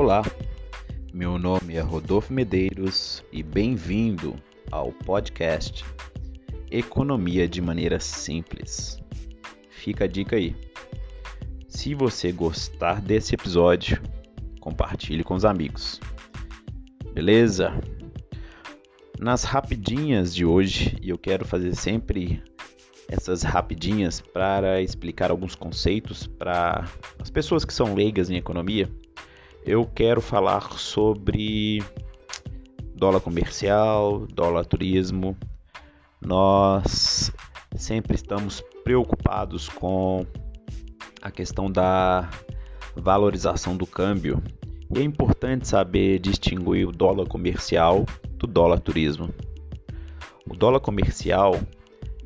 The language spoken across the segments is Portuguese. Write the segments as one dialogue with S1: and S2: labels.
S1: Olá, meu nome é Rodolfo Medeiros e bem-vindo ao podcast Economia de Maneira Simples. Fica a dica aí. Se você gostar desse episódio, compartilhe com os amigos. Beleza? Nas rapidinhas de hoje, eu quero fazer sempre essas rapidinhas para explicar alguns conceitos para as pessoas que são leigas em economia eu quero falar sobre dólar comercial, dólar turismo. Nós sempre estamos preocupados com a questão da valorização do câmbio e é importante saber distinguir o dólar comercial do dólar turismo. O dólar comercial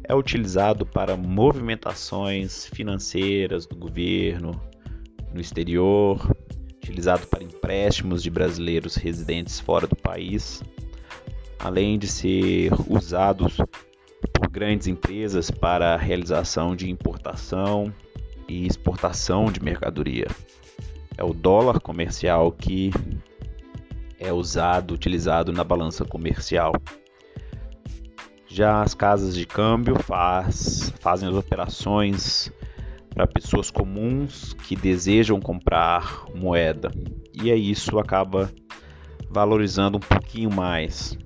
S1: é utilizado para movimentações financeiras do governo no exterior, utilizado para empréstimos de brasileiros residentes fora do país, além de ser usado por grandes empresas para a realização de importação e exportação de mercadoria. É o dólar comercial que é usado, utilizado na balança comercial. Já as casas de câmbio faz, fazem as operações para pessoas comuns que desejam comprar moeda. E aí isso acaba valorizando um pouquinho mais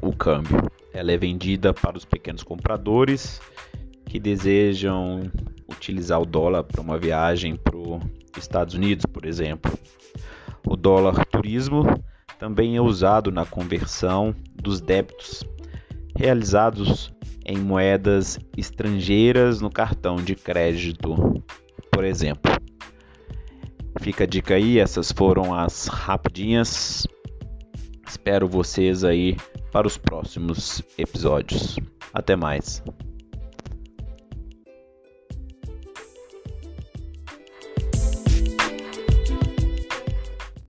S1: o câmbio. Ela é vendida para os pequenos compradores que desejam utilizar o dólar para uma viagem para os Estados Unidos, por exemplo. O dólar turismo também é usado na conversão dos débitos realizados em moedas estrangeiras no cartão de crédito, por exemplo. Fica a dica aí, essas foram as rapidinhas. Espero vocês aí para os próximos episódios. Até mais.